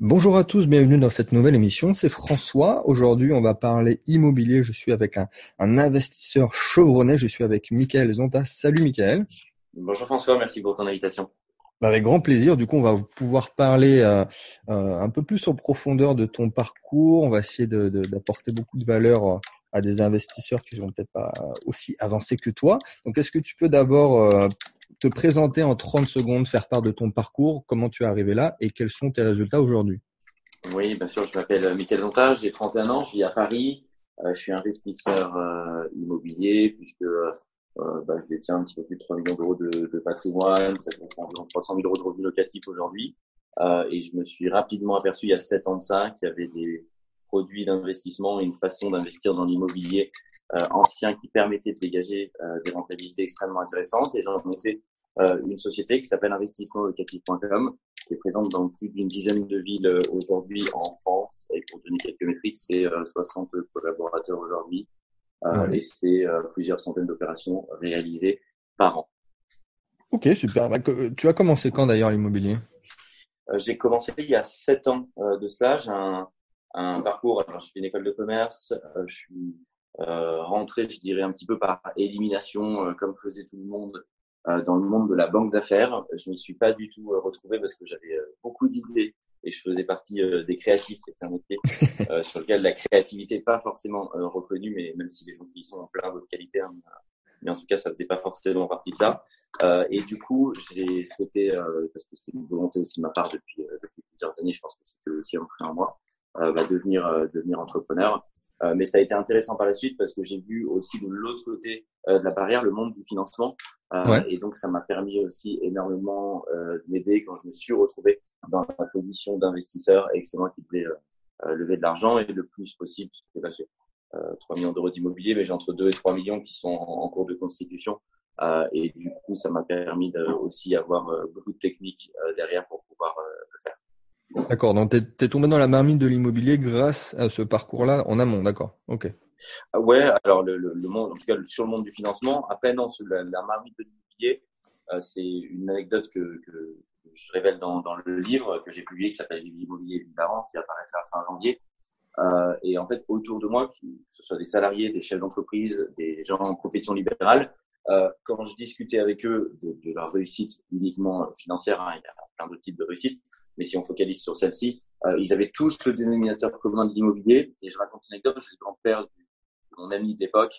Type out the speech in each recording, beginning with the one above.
Bonjour à tous, bienvenue dans cette nouvelle émission. C'est François. Aujourd'hui, on va parler immobilier. Je suis avec un, investisseur chevronné. Je suis avec Michael Zonta. Salut Michael. Bonjour François, merci pour ton invitation. Bah, avec grand plaisir. Du coup, on va pouvoir parler euh, euh, un peu plus en profondeur de ton parcours. On va essayer d'apporter beaucoup de valeur euh, à des investisseurs qui sont peut-être pas aussi avancés que toi. Donc, est-ce que tu peux d'abord te présenter en 30 secondes, faire part de ton parcours, comment tu es arrivé là et quels sont tes résultats aujourd'hui? Oui, bien sûr, je m'appelle Michael Zonta, j'ai 31 ans, je vis à Paris, euh, je suis investisseur euh, immobilier puisque euh, bah, je détiens un petit peu plus de 3 millions d'euros de, de, patrimoine, ça fait environ 300 000 euros de revenus locatifs aujourd'hui. et je me suis rapidement aperçu il y a 7 ans de ça qu'il y avait des produits d'investissement et une façon d'investir dans l'immobilier euh, ancien qui permettait de dégager euh, des rentabilités extrêmement intéressantes. Et j'en ai fait euh, une société qui s'appelle investissementlocatif.com qui est présente dans plus d'une dizaine de villes aujourd'hui en France. Et pour donner quelques métriques, c'est 60 collaborateurs aujourd'hui et c'est plusieurs centaines d'opérations réalisées par an. Ok, super. Bah, tu as commencé quand d'ailleurs l'immobilier? J'ai commencé il y a sept ans de cela. J'ai un, un parcours. Alors, je fais une école de commerce. Euh, je suis euh, rentré, je dirais, un petit peu par élimination, euh, comme faisait tout le monde, dans le monde de la banque d'affaires. Je m'y suis pas du tout retrouvé parce que j'avais beaucoup d'idées et je faisais partie des créatifs. C'est un métier sur lequel la créativité n'est pas forcément reconnue, mais même si les gens qui y sont en plein d'autres qualités, hein, mais en tout cas, ça faisait pas forcément partie de ça. Euh, et du coup, j'ai souhaité, parce que c'était une volonté aussi de ma part depuis, depuis plusieurs années, je pense que c'était aussi un en moi, euh, va devenir euh, devenir entrepreneur. Euh, mais ça a été intéressant par la suite parce que j'ai vu aussi de l'autre côté de la barrière le monde du financement. Et donc, ça m'a permis aussi énormément de m'aider quand je me suis retrouvé dans la position d'investisseur et que c'est moi qui voulais lever de l'argent et le plus possible. Parce que là, j'ai 3 millions d'euros d'immobilier, mais j'ai entre 2 et 3 millions qui sont en, cours de constitution. et du coup, ça m'a permis de, aussi avoir beaucoup de techniques derrière pour pouvoir le faire. D'accord, donc tu es, tombé dans la marmite de l'immobilier grâce à ce parcours-là en amont, d'accord. Ok. Ah ouais, alors le, monde, en tout cas sur le monde du financement, après non, la, la marmite de l'immobilier, euh, c'est une anecdote que, je révèle dans, le livre que j'ai publié qui s'appelle L'immobilier Vivarance, qui apparaît à fin janvier. Euh, et en fait, autour de moi, que ce soit des salariés, des chefs d'entreprise, des gens en profession libérale, euh, quand je discutais avec eux de, de leur réussite uniquement financière, hein, il y a plein d'autres types de réussite, mais si on focalise sur celle-ci, euh, ils avaient tous le dénominateur commun de l'immobilier. Et je raconte une anecdote, je suis le grand-père de mon ami de l'époque,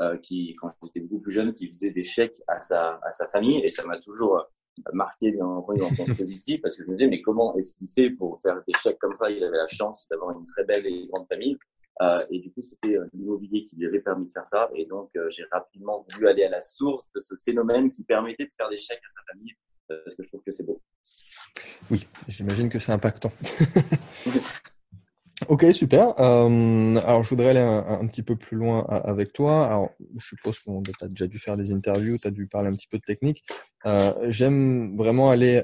euh, qui, quand j'étais beaucoup plus jeune, qui faisait des chèques à sa, à sa famille, et ça m'a toujours euh, marqué entendu dans le sens positif, parce que je me disais, mais comment est-ce qu'il fait pour faire des chèques comme ça? Il avait la chance d'avoir une très belle et grande famille. Euh, et du coup, c'était euh, l'immobilier qui lui avait permis de faire ça. Et donc, euh, j'ai rapidement voulu aller à la source de ce phénomène qui permettait de faire des chèques à sa famille, parce que je trouve que c'est beau. Oui, j'imagine que c'est impactant. ok, super. Euh, alors, je voudrais aller un, petit peu plus loin avec toi. Alors, je suppose que tu as déjà dû faire des interviews, tu as dû parler un petit peu de technique. Euh, J'aime vraiment aller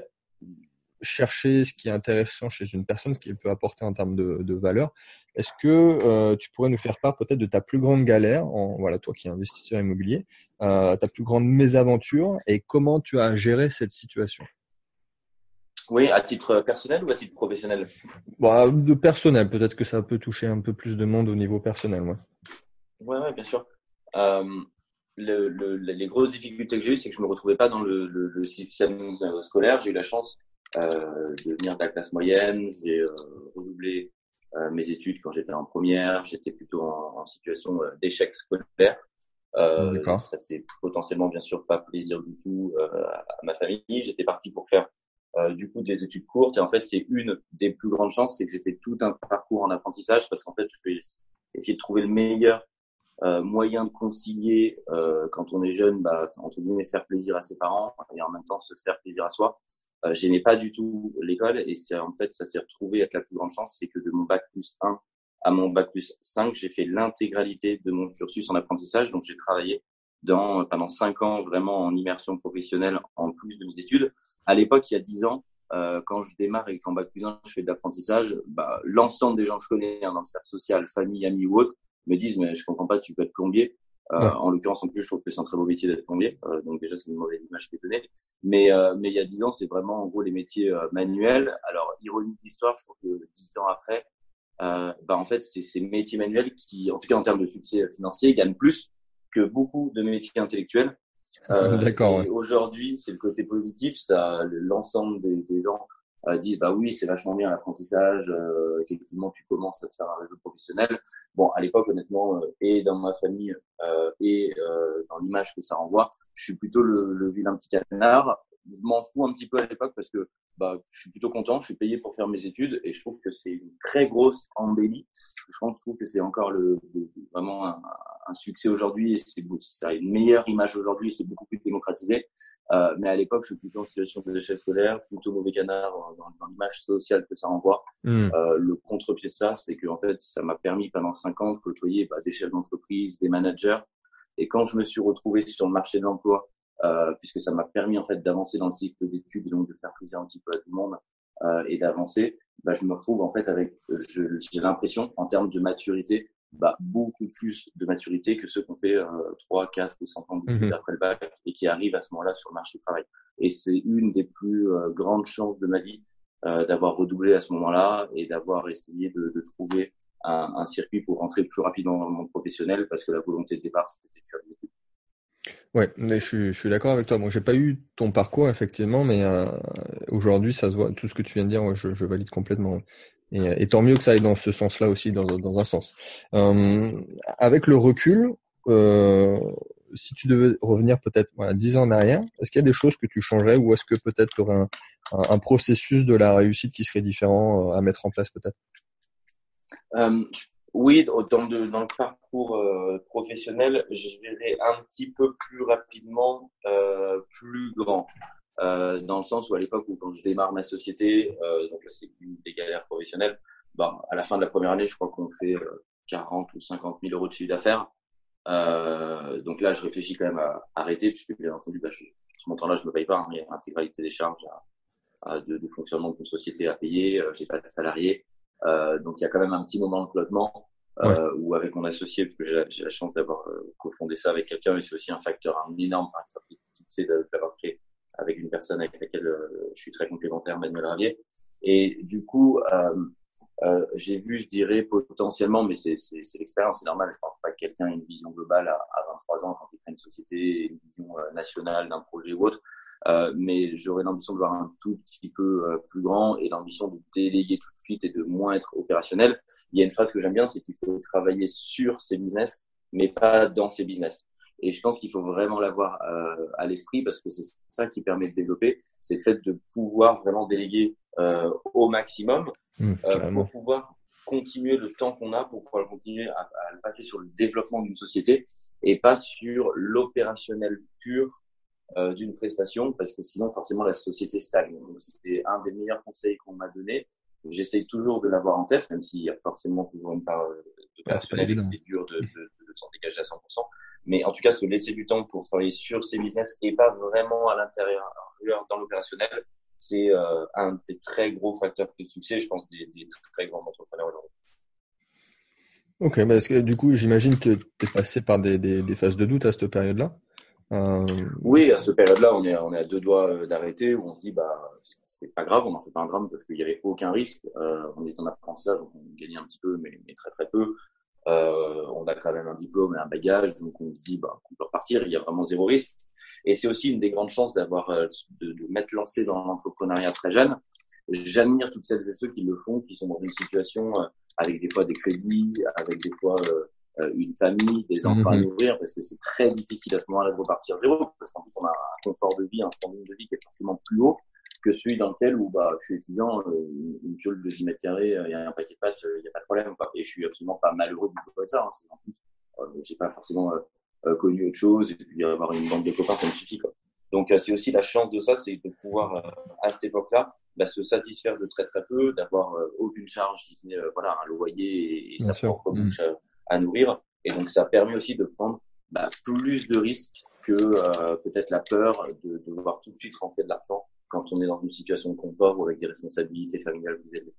chercher ce qui est intéressant chez une personne, ce qu'il peut apporter en termes de, de valeur. Est-ce que euh, tu pourrais nous faire part peut-être de ta plus grande galère, en, voilà, toi qui es investisseur immobilier, euh, ta plus grande mésaventure et comment tu as géré cette situation? Oui, à titre personnel ou à titre professionnel? Bah, De personnel, peut-être que ça peut toucher un peu plus de monde au niveau personnel. Oui, ouais, ouais, bien sûr. Euh, le, le, les grosses difficultés que j'ai eues, c'est que je me retrouvais pas dans le, le système scolaire. J'ai eu la chance euh, de venir de la classe moyenne. J'ai euh, redoublé euh, mes études quand j'étais en première. J'étais plutôt en, en situation euh, d'échec scolaire. Euh, ça c'est potentiellement bien sûr pas plaisir du tout à ma famille. J'étais parti pour faire euh, du coup des études courtes. Et en fait, c'est une des plus grandes chances, c'est que j'ai fait tout un parcours en apprentissage parce qu'en fait, je vais essayer de trouver le meilleur euh, moyen de concilier euh, quand on est jeune, bah, entre guillemets, faire plaisir à ses parents et en même temps se faire plaisir à soi. Euh, n'aimais pas du tout l'école et c'est en fait ça s'est retrouvé être la plus grande chance, c'est que de mon bac plus 1 à mon bac plus 5, j'ai fait l'intégralité de mon cursus en apprentissage. Donc j'ai travaillé dans, pendant cinq ans vraiment en immersion professionnelle en plus de mes études. À l'époque, il y a dix ans, euh, quand je démarre et qu'en bac plus 1, je fais de l'apprentissage, bah, l'ensemble des gens que je connais hein, dans le cercle social, famille, amis ou autres, me disent mais je comprends pas, tu peux être plombier. Euh, En l'occurrence, en plus, je trouve que c'est un très beau métier d'être plombier. Euh, donc déjà, c'est une mauvaise image qui est donnée. Mais, euh, mais il y a dix ans, c'est vraiment en gros les métiers euh, manuels. Alors, ironie d'histoire, je trouve que dix ans après, euh, bah, en fait, c'est ces métiers manuels qui, en tout cas en termes de succès financier, gagnent plus que beaucoup de métiers intellectuels. Euh, D'accord. Aujourd'hui, c'est le côté positif. Ça, l'ensemble des, des, gens euh, disent bah oui, c'est vachement bien l'apprentissage. Euh, effectivement, tu commences à te faire un réseau professionnel. Bon, à l'époque, honnêtement, euh, et dans ma famille et dans l'image que ça renvoie, je suis plutôt le, le vilain petit canard je m'en fous un petit peu à l'époque parce que bah, je suis plutôt content, je suis payé pour faire mes études et je trouve que c'est une très grosse embellie. Je pense, je trouve que c'est encore le, vraiment un, un, succès aujourd'hui et c'est ça a une meilleure image aujourd'hui et c'est beaucoup plus démocratisé. Euh, mais à l'époque, je suis plutôt en situation de d'échec scolaire, plutôt mauvais canard dans, dans l'image sociale que ça renvoie. Hmm. Euh, le contre-pied de ça, c'est que en fait, ça m'a permis pendant cinq ans de côtoyer bah, des chefs d'entreprise, des managers. Et quand je me suis retrouvé sur le marché de l'emploi euh, puisque ça m'a permis en fait d'avancer dans le cycle d'études et donc de faire plaisir un petit peu à tout le monde euh, et d'avancer. Bah, je me retrouve en fait avec, j'ai l'impression en termes de maturité, bah, beaucoup plus de maturité que ceux qui ont fait euh, 3, 4 ou 5 ans d'études mmh après le bac et qui arrivent à ce moment-là sur le marché du travail. Et c'est une des plus euh, grandes chances de ma vie euh, d'avoir redoublé à ce moment-là et d'avoir essayé de, de trouver un, un, circuit pour rentrer plus rapidement dans le monde professionnel parce que la volonté de départ c'était de faire des études. Ouais, mais je suis, d'accord avec toi. Bon, j'ai pas eu ton parcours effectivement, mais euh, aujourd'hui, ça se voit. Tout ce que tu viens de dire, je, valide complètement. Et, tant mieux que ça aille dans ce sens-là aussi, dans, un sens. Euh, avec le recul, euh, si tu devais revenir peut-être voilà, 10 ans en arrière, est-ce qu'il y a des choses que tu changerais ou est-ce que peut-être tu aurais un, un, processus de la réussite qui serait différent euh, à mettre en place peut-être? Euh, oui, dans le, dans le parcours euh, professionnel, je verrai un petit peu plus rapidement euh, plus grand. Euh, dans le sens où à l'époque où quand je démarre ma société, euh, donc c'est une des galères professionnelles, bah, à la fin de la première année, je crois qu'on fait 40 euh, ou 50 000 euros de chiffre d'affaires. Euh, donc là, je réfléchis quand même à arrêter, puisque bien entendu, bah, je, ce montant-là, je me paye pas, hein, mais l'intégralité des charges de, de, fonctionnement d'une société à payer, j'ai pas de salariés. Euh, donc il y a quand même un petit moment de flottement euh, ou avec mon associé, parce que j'ai la, chance d'avoir euh, cofondé ça avec quelqu'un, et c'est aussi un facteur, un énorme facteur c'est d'avoir créé avec une personne avec laquelle euh, je suis très complémentaire, Manuel Ravier. Et du coup, euh, euh, j'ai vu, je dirais, potentiellement, mais c'est l'expérience, c'est normal. Je pense pas que quelqu'un ait une vision globale à, à 23 ans quand il crée une société, une vision nationale d'un projet ou autre. Euh, mais j'aurais l'ambition de voir un tout petit peu euh, plus grand et l'ambition de déléguer tout de suite et de moins être opérationnel. Il y a une phrase que j'aime bien, c'est qu'il faut travailler sur ses business, mais pas dans ses business. Et je pense qu'il faut vraiment l'avoir euh, à l'esprit parce que c'est ça qui permet de développer, c'est le fait de pouvoir vraiment déléguer euh, au maximum mmh, pour pouvoir continuer le temps qu'on a pour pouvoir continuer à, à le passer sur le développement d'une société et pas sur l'opérationnel pur euh, d'une prestation parce que sinon forcément la société stagne. C'était un des meilleurs conseils qu'on m'a donné. J'essaye toujours de l'avoir en tête, même s'il y a forcément toujours une part euh, de personnel, c'est dur de, de, de s'en dégager à 100%. Mais en tout cas, se laisser du temps pour travailler sur ses business et pas vraiment à l'intérieur, dans l'opérationnel, c'est euh, un des très gros facteurs de succès, je pense, des, des très grands entrepreneurs aujourd'hui. Ok, parce que du coup, j'imagine que tu es passé par des, des, des phases de doute à cette période-là? Euh... Oui, à cette période-là, on est, on est à deux doigts euh, d'arrêter, où on se dit, bah, c'est pas grave, on n'en fait pas un drame parce qu'il n'y avait aucun risque. Euh, on est en apprentissage, on gagnait un petit peu, mais, mais très très peu. Euh, on a quand même un diplôme et un bagage, donc on se dit, bah, on peut repartir, il y a vraiment zéro risque. Et c'est aussi une des grandes chances d'avoir, euh, de, de m'être lancé dans l'entrepreneuriat très jeune. J'admire toutes celles et ceux qui le font, qui sont dans une situation avec des fois des crédits, avec des fois une famille, des enfants à mhm. nourrir, parce que c'est très difficile à ce moment-là de repartir zéro, parce qu'en fait, on a un confort de vie, un standing de vie qui est forcément plus haut que celui dans lequel où bah, je suis étudiant, euh, une piole de 10 mètres carrés, il y a un paquet de pâtes, il n'y a pas de problème. Quoi. Et je suis absolument pas malheureux du tout avec ça. Hein. En plus, euh, j'ai pas forcément euh, connu autre chose, et puis avoir une bande de copains, ça me suffit. Quoi. Donc c'est aussi la chance de ça, c'est de pouvoir, à cette époque-là, bah, se satisfaire de très très peu, d'avoir aucune charge, si ce n'est voilà, un loyer et, sa propre bouche à nourrir. Et donc, ça permet aussi de prendre bah, plus de risques que euh, peut-être la peur de, de devoir tout de suite rentrer de l'argent quand on est dans une situation de confort ou avec des responsabilités familiales plus élevées.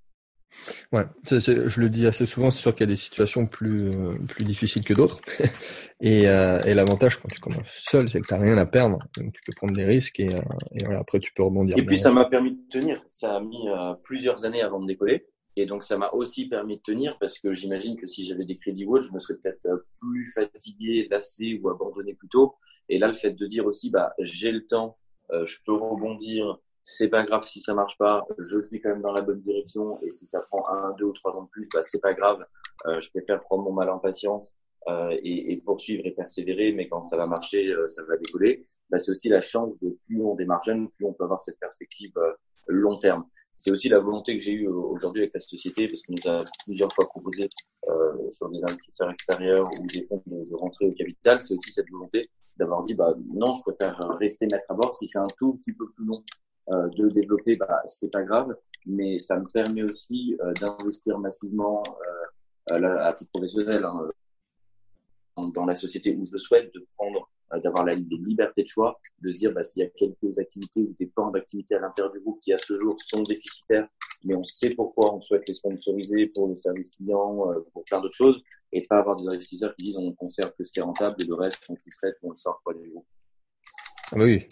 Ouais, c'est, c'est, je le dis assez souvent, c'est sûr qu'il y a des situations plus euh, plus difficiles que d'autres. et, euh, et l'avantage quand tu commences seul, c'est que tu n'as rien à perdre, donc tu peux prendre des risques et, euh, et voilà, après tu peux rebondir. Et puis ça m'a permis de tenir. Ça a mis euh, plusieurs années avant de décoller. Et donc, ça m'a aussi permis de tenir parce que j'imagine que si j'avais des crédits ou je me serais peut-être euh, plus fatigué, lassé ou abandonné plus tôt. Et là, le fait de dire aussi, bah, j'ai le temps, euh, je peux rebondir, c'est pas grave si ça marche pas, je suis quand même dans la bonne direction. Et si ça prend un, deux ou trois ans de plus, bah, c'est pas grave, euh, je préfère prendre mon mal en patience. Euh, et, et, poursuivre et persévérer, mais quand ça va marcher, euh, ça va décoller. Bah, c'est aussi la chance de plus on démarre jeune, plus on peut avoir cette perspective long terme c'est aussi la volonté que j'ai eue aujourd'hui avec la société, parce qu'on nous a plusieurs fois proposé euh, sur des investisseurs extérieurs ou des fonds de, rentrer au capital. C'est aussi cette volonté d'avoir dit, bah non, je préfère rester maître à bord. Si c'est un tout petit peu plus long euh, de développer, bah c'est pas grave, mais ça me permet aussi euh, d'investir massivement euh, à, à, titre professionnel hein, dans la société où je le souhaite, de prendre d'avoir la liberté de choix, de dire bah, s'il y a quelques activités ou des plans d'activité à l'intérieur du groupe qui à ce jour sont déficitaires, mais on sait pourquoi on souhaite les sponsoriser pour le service client, euh, pour plein d'autres choses, et pas avoir des investisseurs qui disent on conserve que ce qui est rentable et le reste on sous-traite ou on le sort pour les groupes. Ah bah oui,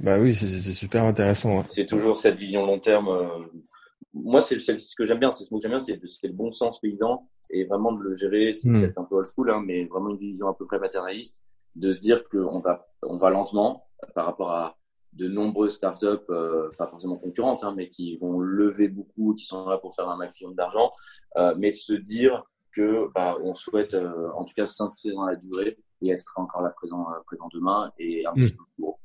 bah oui, c'est super intéressant. Hein. C'est toujours cette vision long terme. Euh, moi, c'est ce que j'aime bien, c'est ce que j'aime bien, c'est le bon sens paysan et vraiment de le gérer. C'est hmm. peut-être un peu old school, hein, mais vraiment une vision à peu près paternaliste de se dire qu'on va, on va lentement par rapport à de nombreuses startups, euh, pas forcément concurrentes, hein, mais qui vont lever beaucoup, qui sont là pour faire un maximum d'argent, euh, mais de se dire que bah, on souhaite euh, en tout cas s'inscrire dans la durée et être encore là présent, euh, présent demain et un petit hmm. peu plus gros.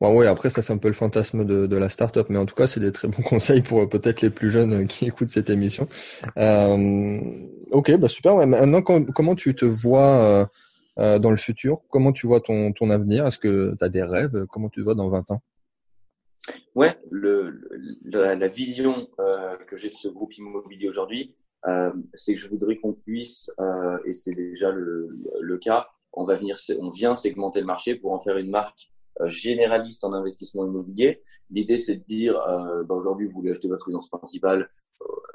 Bon, oui, après ça c'est un peu le fantasme de, de la startup, mais en tout cas c'est des très bons conseils pour peut-être les plus jeunes qui écoutent cette émission. Euh, ok, bah super. Maintenant, comment tu te vois euh, dans le futur. Comment tu vois ton, ton avenir? Est-ce que tu as des rêves? Comment tu te vois dans 20 ans? Ouais, le, la, vision euh, que j'ai de ce groupe immobilier aujourd'hui, euh, c'est que je voudrais qu'on puisse, euh, et c'est déjà le, le, cas, on va venir, on vient segmenter le marché pour en faire une marque euh, généraliste en investissement immobilier. L'idée, c'est de dire, euh, bah, aujourd'hui, vous voulez acheter votre résidence principale,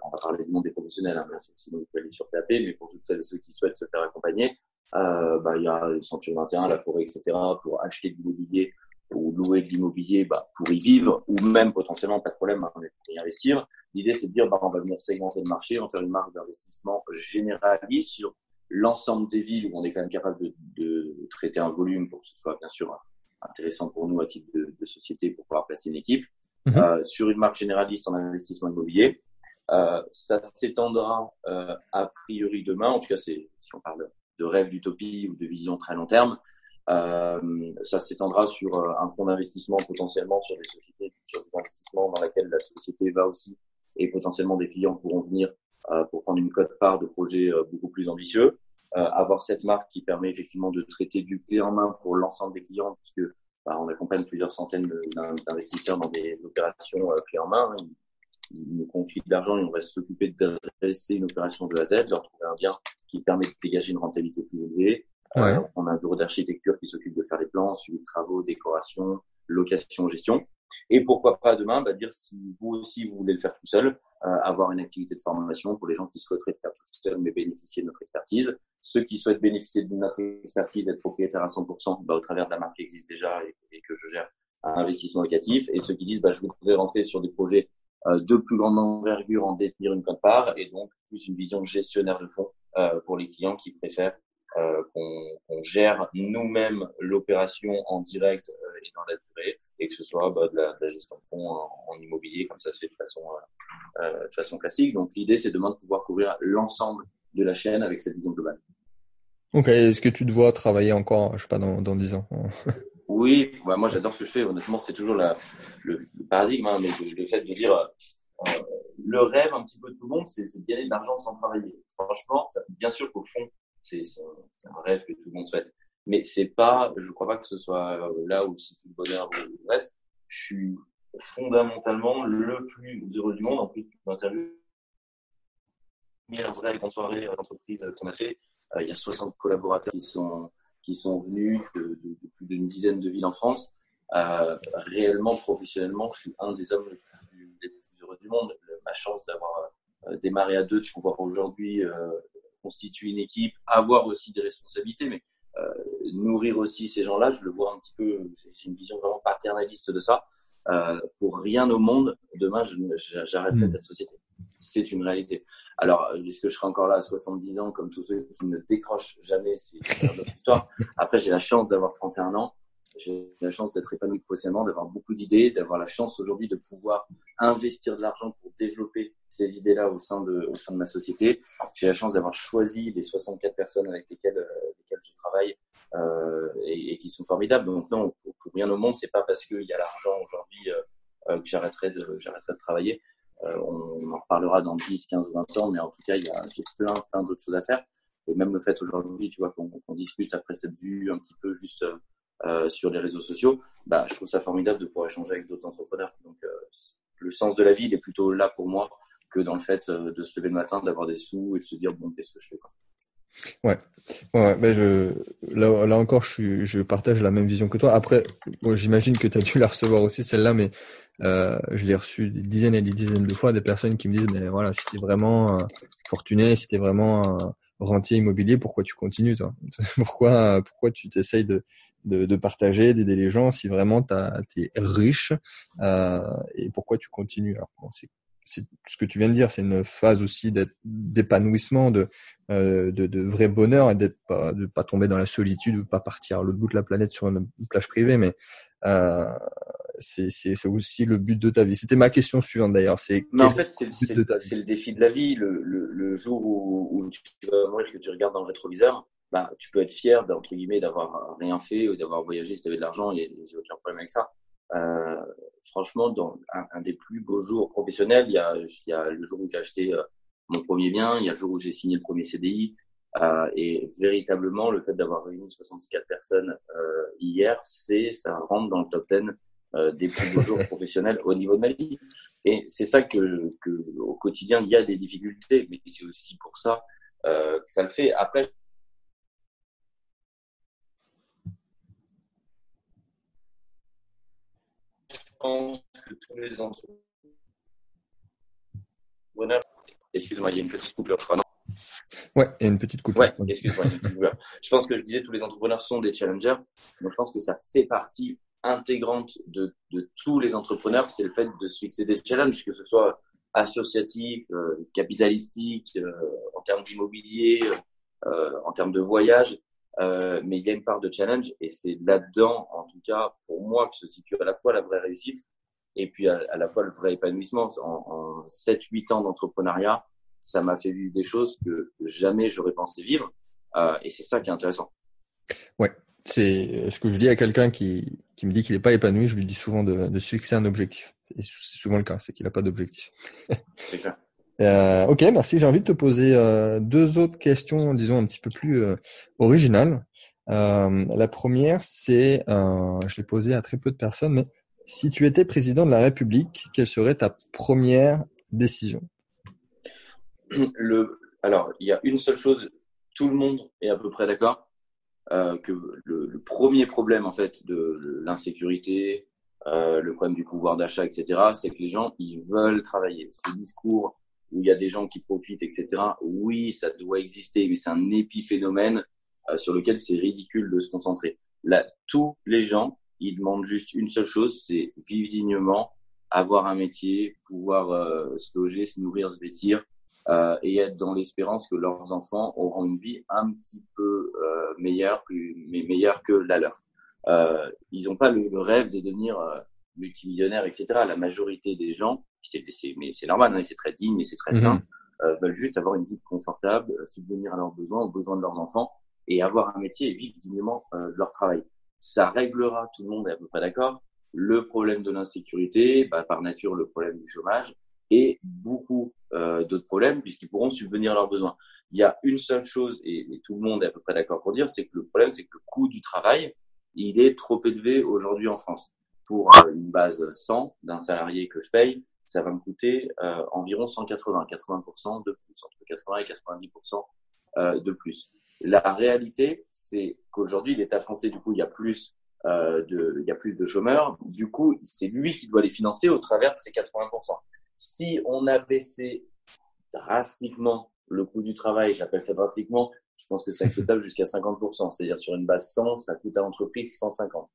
on va parler du monde des professionnels, hein, sinon vous pouvez aller sur PAP, mais pour toutes celles et ceux qui souhaitent se faire accompagner, euh, bah, il y a le Centre 21, la forêt, etc. pour acheter de l'immobilier ou louer de l'immobilier bah, pour y vivre ou même potentiellement, pas de problème, hein, pour y investir. L'idée, c'est de dire, bah, on va venir segmenter le marché, on va faire une marque d'investissement généraliste sur l'ensemble des villes où on est quand même capable de, de, traiter un volume pour que ce soit bien sûr intéressant pour nous à titre de, de société pour pouvoir placer une équipe, mhm. euh, sur une marque généraliste en investissement immobilier. Euh, ça s'étendra euh, a priori demain, en tout cas c'est si on parle de rêve d'utopie ou de vision très long terme. Euh, ça s'étendra sur euh, un fonds d'investissement potentiellement sur des sociétés, sur des investissements dans lesquels la société va aussi et potentiellement des clients pourront venir euh, pour prendre une cote-part de projets euh, beaucoup plus ambitieux. Euh, avoir cette marque qui permet effectivement de traiter du clé en main pour l'ensemble des clients puisque bah, on accompagne plusieurs centaines d'investisseurs dans des opérations clé en main. Ils, nous confient de l'argent et on va s'occuper de dresser une opération de A à Z, leur trouver un bien qui permet de dégager une rentabilité plus élevée. Euh, on a un bureau d'architecture qui s'occupe de faire les plans, suivi de travaux, décoration, location, gestion. Et pourquoi pas demain, bah, dire si vous aussi vous voulez le faire tout seul, euh, avoir une activité de formation pour les gens qui souhaiteraient le faire tout seul mais bénéficier de notre expertise. Ceux qui souhaitent bénéficier de notre expertise, être propriétaire à 100%, bah, au travers de la marque qui existe déjà et, que je gère un investissement locatif. Et ceux qui disent, bah, je voudrais rentrer sur des projets euh, de plus grande envergure en détenir une quote-part et donc plus une vision gestionnaire de fonds pour les clients qui préfèrent euh, qu'on gère nous-mêmes l'opération en direct et dans la durée et que ce soit bah, de, la, de, la, gestion de fonds en, immobilier comme ça se fait de façon, de façon classique. Donc l'idée c'est demain de pouvoir couvrir l'ensemble de la chaîne avec cette vision globale. Ok, est-ce que tu te vois travailler encore, je sais pas, dans, dans 10 ans? Oui, bah moi j'adore ce que je fais. Honnêtement, c'est toujours la, le, paradigme, hein, mais le, fait de dire euh, le rêve un petit peu de tout le monde, c'est de gagner de l'argent sans travailler. Franchement, bien sûr qu'au fond, c'est un rêve que tout le monde souhaite. Mais c'est pas, je crois pas que ce soit euh, là où c'est tout le bonheur reste. Je suis fondamentalement le plus heureux du monde. En plus, l'interview, première vraie grande soirée d'entreprise qu'on a fait, euh, il y a 60 collaborateurs qui sont qui sont venus de, plus d'une dizaine de villes en France. Euh, réellement, professionnellement, je suis un des hommes du monde. ma chance d'avoir euh, démarré à deux, de pouvoir aujourd'hui euh, constituer une équipe, avoir aussi des responsabilités, mais euh, nourrir aussi ces gens-là, je le vois un petit peu, j'ai une vision vraiment paternaliste de ça. Euh, pour rien au monde, demain, j'arrêterai mmh. cette société. c'est une réalité. Alors, est-ce que je serai encore là à 70 ans comme tous ceux qui ne décrochent jamais C'est une autre histoire. Après, j'ai la chance d'avoir 31 ans. J'ai la chance d'être épanoui professionnellement, d'avoir beaucoup d'idées, d'avoir la chance aujourd'hui de pouvoir investir de l'argent pour développer ces idées-là au sein de, au sein de ma société. J'ai la chance d'avoir choisi les 64 personnes avec lesquelles, euh, lesquelles je travaille euh, et, et, qui sont formidables. Donc non, pour, rien au monde, c'est pas parce qu'il y a l'argent aujourd'hui euh, euh, que j'arrêterai de, j'arrêterai de travailler. Euh, on, on, en reparlera dans 10, 15 ou 20 ans, mais en tout cas, il y a, j'ai plein, plein d'autres choses à faire. Et même le fait aujourd'hui, tu vois, qu'on, qu'on discute après cette vue un petit peu juste euh, sur les réseaux sociaux, bah, je trouve ça formidable de pouvoir échanger avec d'autres entrepreneurs. Donc, euh, le sens de la vie, il est plutôt là pour moi que dans le fait de se lever le matin, d'avoir des sous et de se dire bon, qu'est-ce que je fais quoi. Ouais, ouais, ben je là, là encore, je, je partage la même vision que toi. Après, bon, j'imagine que tu as dû la recevoir aussi celle-là, mais euh, je l'ai reçue des dizaines et des dizaines de fois des personnes qui me disent mais voilà, si t'es vraiment euh, fortuné, si t'es vraiment euh, rentier immobilier, pourquoi tu continues toi? Pourquoi pourquoi tu t'essayes de, de, de partager, d'aider les gens si vraiment tu es riche euh, et pourquoi tu continues Alors bon, c'est c'est ce que tu viens de dire, c'est une phase aussi d'épanouissement, de, euh, de, de, vrai bonheur et d'être pas, de pas tomber dans la solitude, de pas partir à l'autre bout de la planète sur une plage privée, mais euh, c'est aussi le but de ta vie. C'était ma question suivante d'ailleurs. C'est en fait c'est le, le, défi de la vie. Le, le, le jour où, où, tu vas mourir que tu regardes dans le rétroviseur, bah tu peux être fier d'entre guillemets d'avoir rien fait ou d'avoir voyagé si tu avais de l'argent. Il n'y a aucun problème avec ça. Euh, franchement, dans un, un, des plus beaux jours professionnels, il y a, il y a le jour où j'ai acheté euh, mon premier bien, il y a le jour où j'ai signé le premier CDI, euh, et véritablement, le fait d'avoir réuni 64 personnes euh, hier, c'est ça rentre dans le top 10 euh, des plus beaux jours professionnels au niveau de ma vie. Et c'est ça que, que, au quotidien, il y a des difficultés, mais c'est aussi pour ça euh, que ça le fait. Après, pense que tous les entrepreneurs. Excuse-moi, il y a une petite coupure, je crois, non Ouais, il y a une petite coupure. Ouais, excuse-moi, Je pense que je disais tous les entrepreneurs sont des challengers. Donc, je pense que ça fait partie intégrante de, de tous les entrepreneurs, c'est le fait de se fixer des challenges, que ce soit associatif, euh, capitalistique, euh, en termes d'immobilier, euh, en termes de voyage. Euh, mais il y a une part de challenge et c'est là-dedans, en tout cas pour moi, que se situe à la fois la vraie réussite et puis à, à la fois le vrai épanouissement. En, en 7-8 ans d'entrepreneuriat, ça m'a fait vivre des choses que jamais j'aurais pensé vivre euh, et c'est ça qui est intéressant. Ouais, c'est ce que je dis à quelqu'un qui, qui me dit qu'il n'est pas épanoui, je lui dis souvent de, de se fixer un objectif. C'est souvent le cas, c'est qu'il n'a pas d'objectif. c'est clair. Euh, ok, merci. J'ai envie de te poser euh, deux autres questions, disons un petit peu plus euh, originales. Euh, la première, c'est, euh, je l'ai posée à très peu de personnes, mais si tu étais président de la République, quelle serait ta première décision? Le, Alors, il y a une seule chose, tout le monde est à peu près d'accord, que le, le, premier problème en fait de l'insécurité, le problème du pouvoir d'achat, etc., c'est que les gens ils veulent travailler. Ce discours où il y a des gens qui profitent, etc. Oui, ça doit exister, mais c'est un épiphénomène euh, sur lequel c'est ridicule de se concentrer. Là, tous les gens, ils demandent juste une seule chose, c'est vivre dignement, avoir un métier, pouvoir euh, se loger, se nourrir, se vêtir, euh, et être dans l'espérance que leurs enfants auront une vie un petit peu euh, meilleure, plus, mais meilleure que la leur. Euh, ils n'ont pas le, le, rêve de devenir multimillionnaires, etc. La majorité des gens mais c'est normal, hein, c'est très digne et c'est très sain, mhm. euh, veulent juste avoir une vie confortable, euh, subvenir à leurs besoins, aux besoins de leurs enfants et avoir un métier et vivre dignement euh, de leur travail. Ça réglera, tout le monde est à peu près d'accord, le problème de l'insécurité, bah, par nature le problème du chômage et beaucoup euh, d'autres problèmes puisqu'ils pourront subvenir à leurs besoins. Il y a une seule chose, et, et tout le monde est à peu près d'accord pour dire, c'est que le problème, c'est que le coût du travail, il est trop élevé aujourd'hui en France. Pour euh, une base 100 d'un salarié que je paye, ça va me coûter euh, environ 180, 80% de plus, entre 80 et 90% euh, de plus. La réalité, c'est qu'aujourd'hui, l'État français, du coup, il y a plus euh, de, il y a plus de chômeurs. Du coup, c'est lui qui doit les financer au travers de ces 80%. Si on a baissé drastiquement le coût du travail, j'appelle ça drastiquement, je pense que c'est acceptable jusqu'à 50%. C'est-à-dire sur une base 100, ça coûte à l'entreprise 150.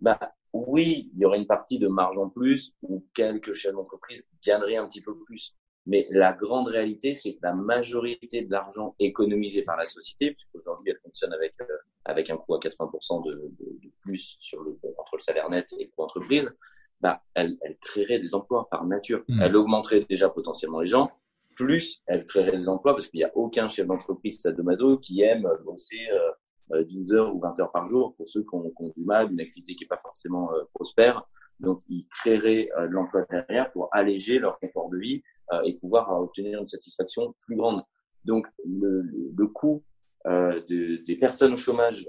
Bah, oui, il y aurait une partie de marge en plus ou quelques chefs d'entreprise gagneraient un petit peu plus. Mais la grande réalité, c'est que la majorité de l'argent économisé par la société, puisqu'aujourd'hui elle fonctionne avec euh, avec un coût à 80% de, de, de, plus sur le entre le salaire net et le coût entreprise, bah elle, elle créerait des emplois par nature. Mmh. Elle augmenterait déjà potentiellement les gens, plus elle créerait des emplois parce qu'il n'y a aucun chef d'entreprise sadomado qui aime bosser euh, 12 euh, heures ou 20 heures par jour pour ceux qui ont, qui ont du mal, une activité qui n'est pas forcément euh, prospère. Donc, ils créeraient euh, de l'emploi derrière pour alléger leur confort de vie et pouvoir obtenir une satisfaction plus grande. Donc, le, le coût de, des personnes au chômage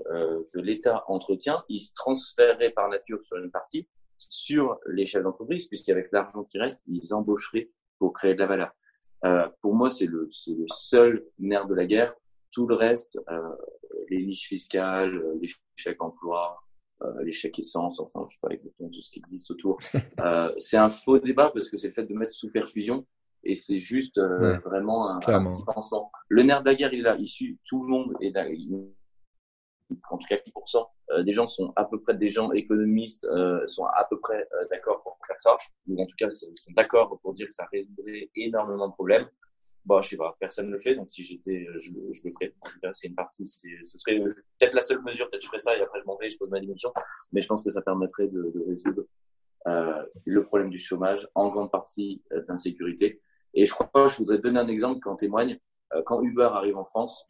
que l'État entretient, il se transférerait par nature sur une partie sur les chefs d'entreprise, puisqu'avec l'argent qui reste, ils embaucheraient pour créer de la valeur. Euh, pour moi, c'est le, le seul nerf de la guerre. Tout le reste, euh, les niches fiscales, euh, les chèques emploi, euh, les chèques essence, enfin, je sais pas exactement tout ce qui existe autour. euh, c'est un faux débat parce que c'est le fait de mettre sous perfusion et c'est juste euh, ouais, vraiment un, un, petit pansement. Le nerf de la guerre, il est là. Il tout le monde est là. en tout cas 10% euh, des gens sont à peu près des gens économistes euh, sont à peu près d'accord pour faire ça ou en tout cas sont d'accord pour dire que ça résoudrait énormément de problèmes Bon, je sais pas, personne ne le fait, donc si j'étais, je, je, le ferais. En tout cas, c'est une partie, ce serait peut-être la seule mesure, peut-être je ferais ça et après je m'en vais, je pose ma démission. Mais je pense que ça permettrait de, de résoudre euh, le problème du chômage, en grande partie euh, d'insécurité. Et je crois, je voudrais donner un exemple qui en témoigne. Euh, quand Uber arrive en France,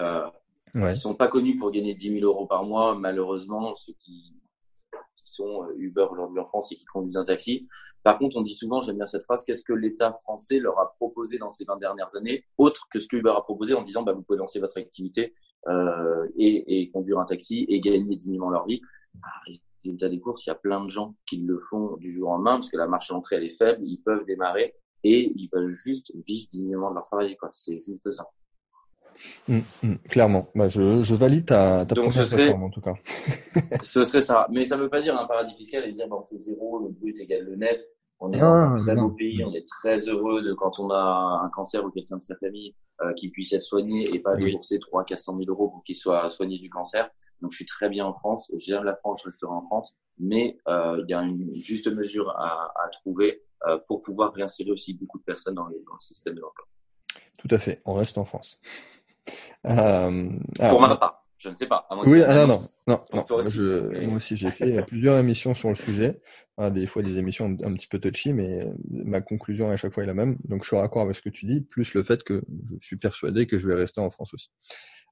euh, ouais. ils sont pas connus pour gagner 10 000 euros par mois, malheureusement, ceux qui sont euh, Uber aujourd'hui en France et qui conduisent un taxi. Par contre, on dit souvent, j'aime bien cette phrase, qu'est-ce que l'État français leur a proposé dans ces 20 dernières années, autre que ce que Uber a proposé en disant, bah, vous pouvez lancer votre activité euh, et, et, conduire un taxi et gagner dignement leur vie. Bah, résultat des courses, il y a plein de gens qui le font du jour au lendemain parce que la marche d'entrée elle est faible, ils peuvent démarrer et ils veulent juste vivre dignement de leur travail. C'est juste ça. Mmh, mmh, clairement, bah, je, je, valide ta, ta Donc, première serait, en tout cas. ce serait ça, mais ça ne veut pas dire un paradis fiscal et dire bon, c'est zéro, le brut égale le net. On est ah, dans un très beau pays, on est très heureux de quand on a un cancer ou quelqu'un de sa famille euh, qui puisse être soigné et pas oui. débourser 3 400 000 euros pour qu'il soit soigné du cancer. Donc je suis très bien en France, j'aime la France, je resterai en France, mais euh, il y a une juste mesure à, à trouver euh, pour pouvoir réinsérer aussi beaucoup de personnes dans, les, dans le système de l'emploi. Tout à fait, on reste en France. Euh, alors, Pour ma part, je ne sais pas. oui, ah, non, non, non, non. Moi, je, moi, aussi, j'ai fait plusieurs émissions sur le sujet. Ah, des fois, des émissions un, petit peu touchy, mais ma conclusion à chaque fois est la même. Donc, je suis raccord avec ce que tu dis, plus le fait que je suis persuadé que je vais rester en France aussi.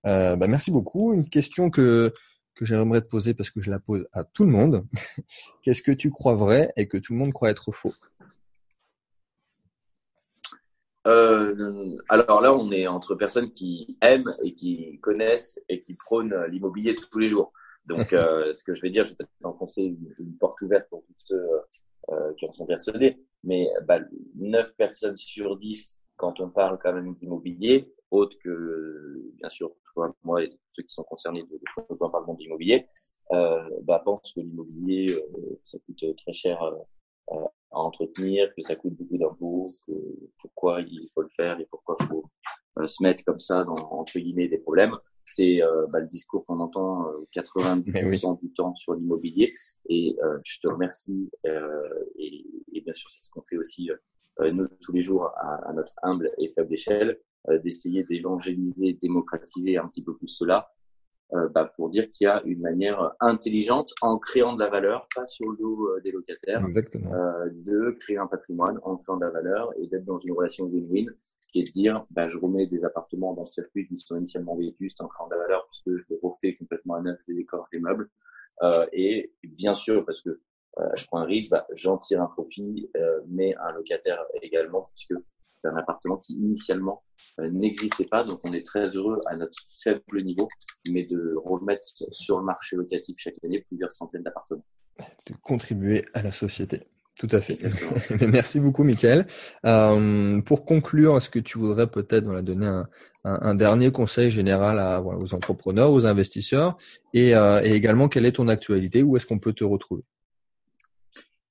Euh, bah, merci beaucoup. Une question que que j'aimerais te poser parce que je la pose à tout le monde. Qu'est-ce que tu crois vrai et que tout le monde croit être faux? Euh, alors là, on est entre personnes qui aiment et qui connaissent et qui prônent l'immobilier tous les jours. Donc, euh, ce que je vais dire, je vais peut-être enfoncer une, une, porte ouverte pour tous ceux euh, qui en sont persuadés. Mais bah, 9 personnes sur 10, quand on parle quand même d'immobilier, autre que, bien sûr, toi, moi et ceux qui sont concernés de, de quand on parle d'immobilier, euh, bah, pensent que l'immobilier, euh, ça coûte très cher euh, à entretenir, que ça coûte beaucoup d'impôts, que pourquoi il faut le faire et pourquoi il faut euh, se mettre comme ça dans entre guillemets des problèmes. C'est euh, bah, le discours qu'on entend 90% oui. du temps sur l'immobilier. Et euh, je te remercie. Et, et, bien sûr, c'est ce qu'on fait aussi nous tous les jours à, à, notre humble et faible échelle, d'essayer d'évangéliser, démocratiser un petit peu plus cela euh, bah, pour dire qu'il y a une manière intelligente en créant de la valeur, pas sur le dos euh, des locataires, euh, de créer un patrimoine en créant de la valeur et d'être dans une relation win-win, qui est de dire, bah, je remets des appartements dans le circuit qui sont initialement vétustes en créant de la valeur puisque je les refais complètement à neuf, les décors, les meubles. Euh, et bien sûr, parce que euh, je prends un risque, bah, j'en tire un profit, mais un locataire également, puisque c'est un appartement qui initialement euh, n'existait pas. Donc on est très heureux à notre faible niveau, mais de remettre sur le marché locatif chaque année plusieurs centaines d'appartements. De contribuer à la société. Tout à fait. Merci beaucoup, Michael. Euh, pour conclure, est-ce que tu voudrais peut-être voilà, donner un, un, un, dernier conseil général à, voilà, aux entrepreneurs, aux investisseurs, et, euh, et également quelle est ton actualité? Où est-ce qu'on peut te retrouver?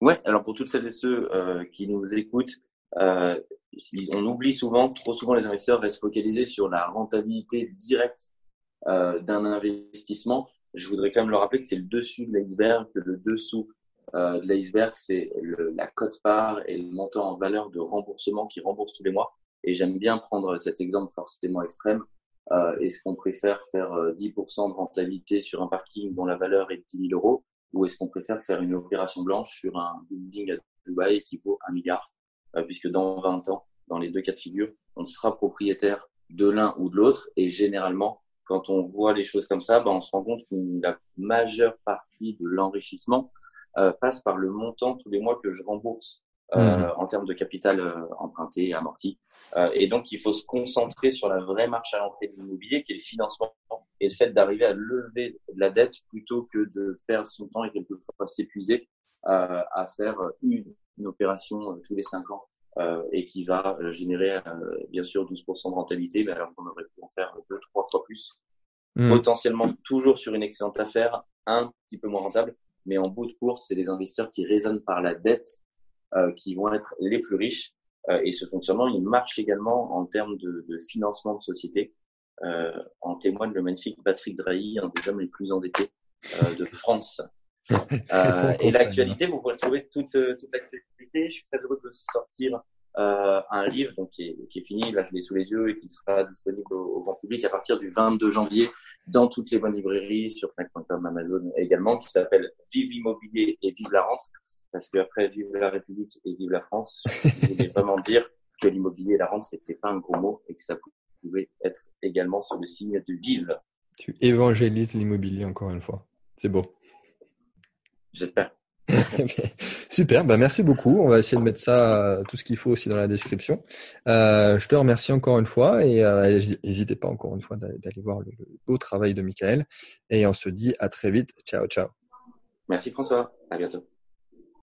Ouais, alors pour toutes celles et ceux euh, qui nous écoutent, euh, on oublie souvent, trop souvent les investisseurs restent focalisés sur la rentabilité directe euh, d'un investissement. Je voudrais quand même leur rappeler que c'est le dessus de l'iceberg, que le dessous euh, de l'iceberg, c'est la cote-part et le montant en valeur de remboursement qui rembourse tous les mois. Et j'aime bien prendre cet exemple forcément extrême. Euh, Est-ce qu'on préfère faire 10% de rentabilité sur un parking dont la valeur est 10 000 euros ou est-ce qu'on préfère faire une opération blanche sur un building à Dubaï qui vaut un milliard? Puisque dans 20 ans, dans les deux cas de figure, on sera propriétaire de l'un ou de l'autre. Et généralement, quand on voit les choses comme ça, ben, on se rend compte que la majeure partie de l'enrichissement euh, passe par le montant tous les mois que je rembourse euh, mmh. en termes de capital euh, emprunté et amorti. Euh, et donc, il faut se concentrer sur la vraie marche à l'entrée de l'immobilier, qui est le financement et le fait d'arriver à lever de la dette plutôt que de perdre son temps et quelquefois s'épuiser à faire une, une opération tous les cinq ans euh, et qui va euh, générer euh, bien sûr 12% de rentabilité, mais alors qu'on aurait pu en faire deux, trois fois plus. Hmm. Potentiellement toujours sur une excellente affaire, un petit peu moins rentable, mais en bout de course, c'est les investisseurs qui raisonnent par la dette qui vont être les plus riches. et ce fonctionnement, il marche également en termes de, de financement de société. en témoigne le magnifique Patrick Drahi, un des hommes les plus endettés de France. Euh, et l'actualité, vous pouvez trouver toute, euh, toute l'actualité. Je suis très heureux de sortir euh, un livre donc, qui, est, qui est fini, là je l'ai sous les yeux et qui sera disponible au, grand public à partir du 22 janvier dans toutes les bonnes librairies, sur Fnac.com, Amazon également, qui s'appelle Vive l'immobilier et Vive la rente. Parce qu'après Vive la République et Vive la France, je voulais vraiment dire que l'immobilier et la rente, c'était pas un gros mot et que ça pouvait être également sur le signe de Vive. Tu évangélises l'immobilier encore une fois. C'est beau. J'espère. Super, bah merci beaucoup. On va essayer de mettre ça, tout ce qu'il faut aussi dans la description. Euh, je te remercie encore une fois et euh, n'hésitez pas encore une fois d'aller voir le, beau travail de Michael. Et on se dit à très vite. Ciao, ciao. Merci François. À bientôt.